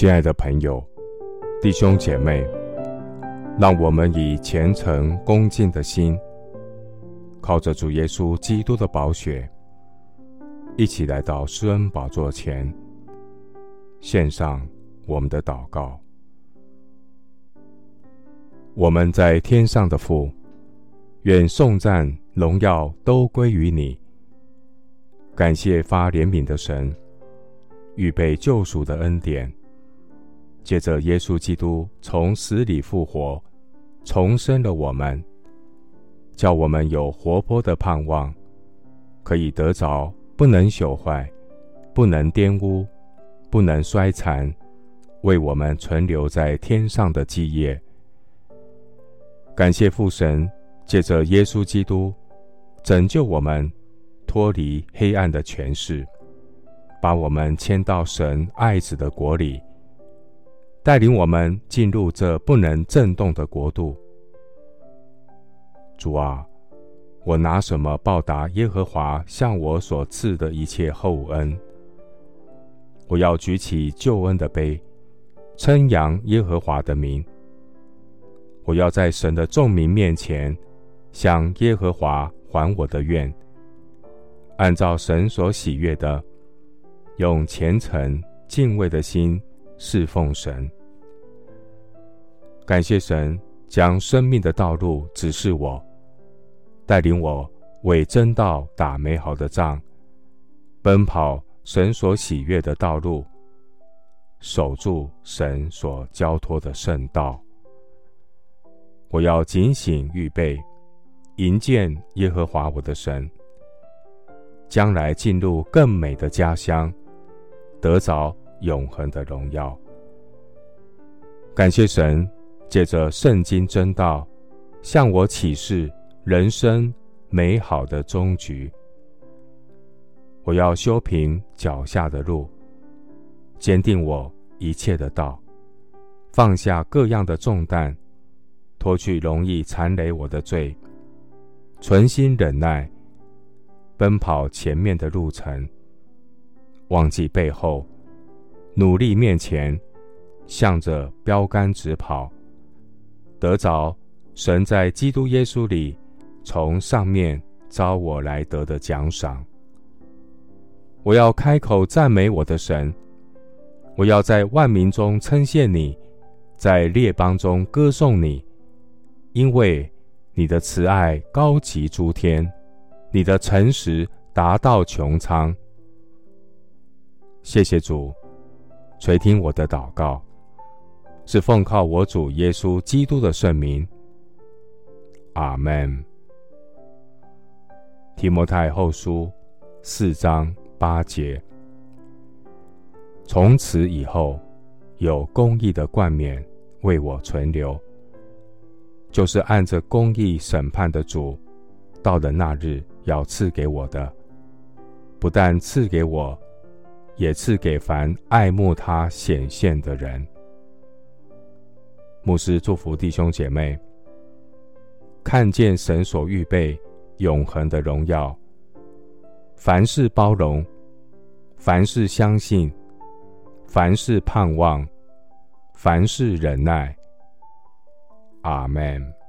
亲爱的朋友、弟兄姐妹，让我们以虔诚恭敬的心，靠着主耶稣基督的宝血，一起来到施恩宝座前，献上我们的祷告。我们在天上的父，愿颂赞荣耀都归于你。感谢发怜悯的神，预备救赎的恩典。借着耶稣基督从死里复活，重生了我们，叫我们有活泼的盼望，可以得着不能朽坏、不能玷污、不能衰残，为我们存留在天上的基业。感谢父神，借着耶稣基督拯救我们，脱离黑暗的权势，把我们迁到神爱子的国里。带领我们进入这不能震动的国度。主啊，我拿什么报答耶和华向我所赐的一切厚恩？我要举起救恩的杯，称扬耶和华的名。我要在神的众民面前向耶和华还我的愿，按照神所喜悦的，用虔诚敬畏的心。侍奉神，感谢神将生命的道路指示我，带领我为真道打美好的仗，奔跑神所喜悦的道路，守住神所交托的圣道。我要警醒预备，迎见耶和华我的神，将来进入更美的家乡，得着。永恒的荣耀，感谢神借着圣经真道向我启示人生美好的终局。我要修平脚下的路，坚定我一切的道，放下各样的重担，脱去容易缠累我的罪，存心忍耐，奔跑前面的路程，忘记背后。努力面前，向着标杆直跑，得着神在基督耶稣里从上面招我来得的奖赏。我要开口赞美我的神，我要在万民中称谢你，在列邦中歌颂你，因为你的慈爱高及诸天，你的诚实达到穹苍。谢谢主。垂听我的祷告，是奉靠我主耶稣基督的圣名。阿门。提摩太后书四章八节：从此以后，有公义的冠冕为我存留，就是按着公义审判的主，到了那日要赐给我的，不但赐给我。也赐给凡爱慕他显现的人。牧师祝福弟兄姐妹，看见神所预备永恒的荣耀，凡事包容，凡事相信，凡事盼望，凡事忍耐。阿门。